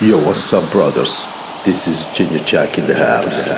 Yo, what's up, brothers? This is Junior Jack in the house.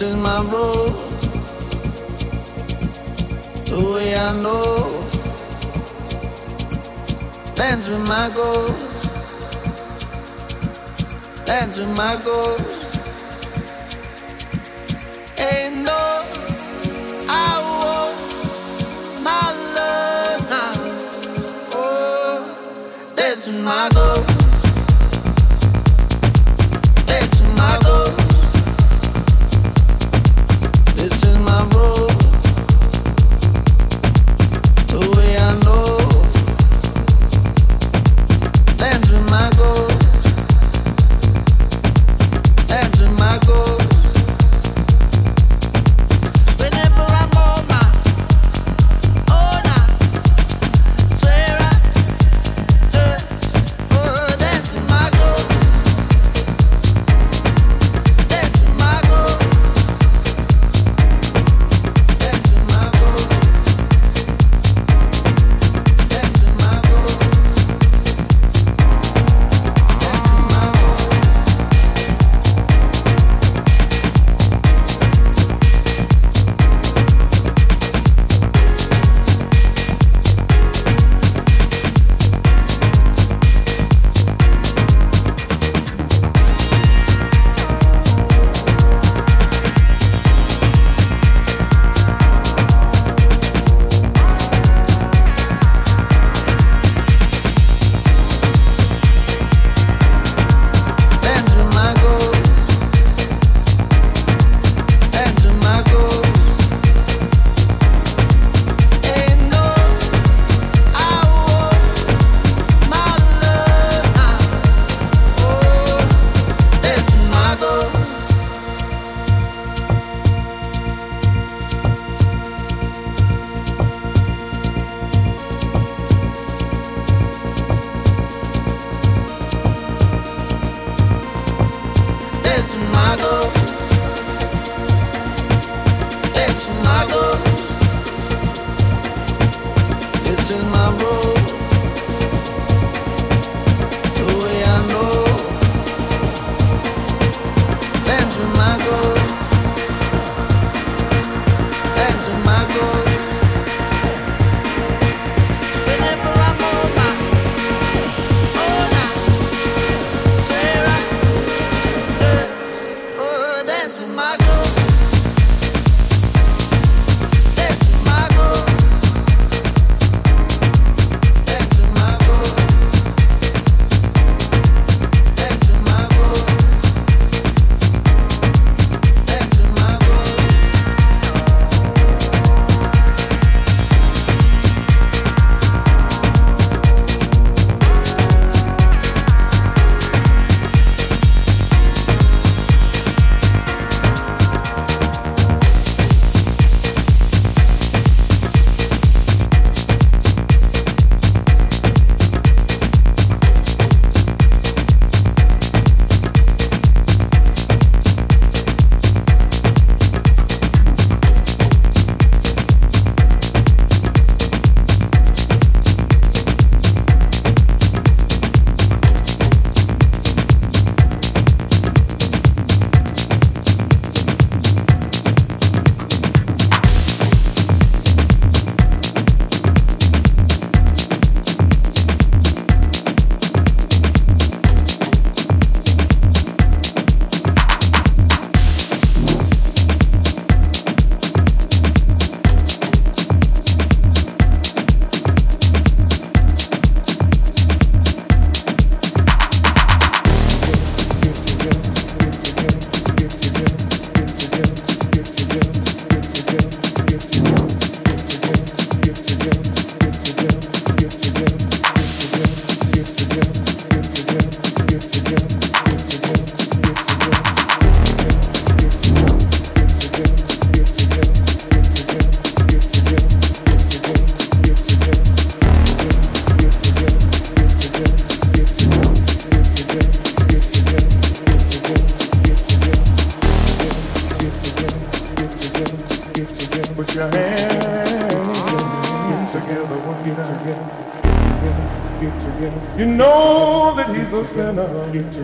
This is my road, the way I know. Dance with my ghost, dance with my ghost. Ain't no, my love. Oh, my ghost,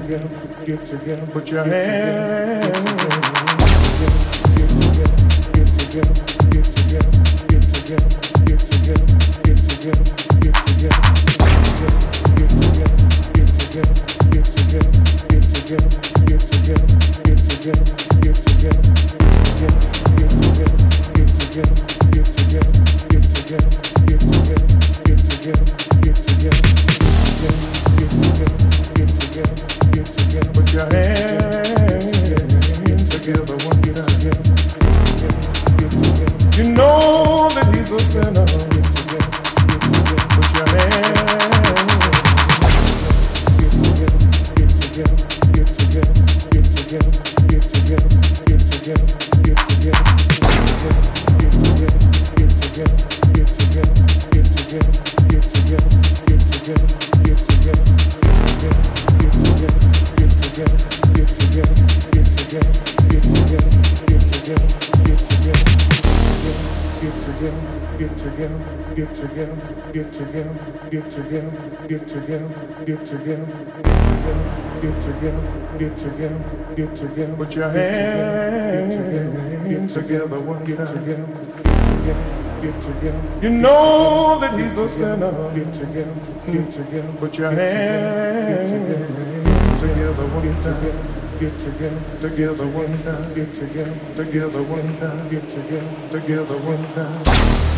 together. Get together. Put your hands Get together. Get together. Get together. Get together. Get together. Put your hands Get together get together, one time. Get together. You know that he's a sinner. Get together. Get together. Put your hands together one time. Get together, together one time. Get together, together one time. Get together, together one time.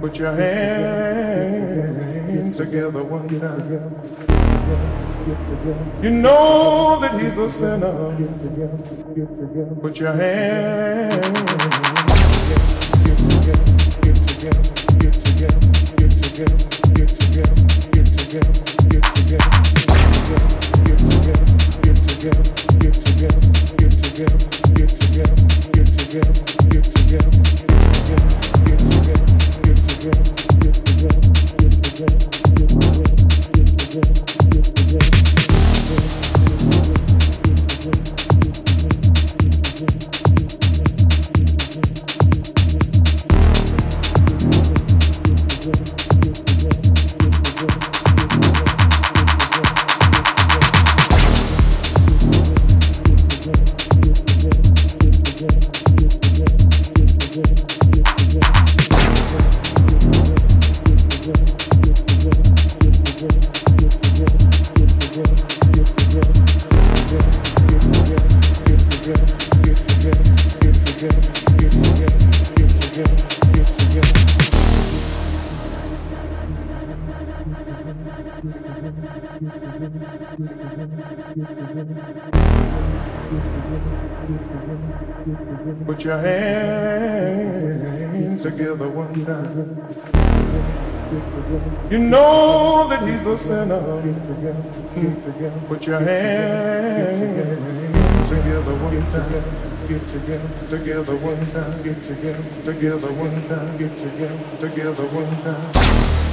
Put your hands together one time. You know that he's a sinner. Put your hands get together, get together, get together, get together, get together, get together, get together, get together, get together, You know that he's a sinner. Put your hands together one time. Get together, together one time. Get together, together one time. Get together, together one time.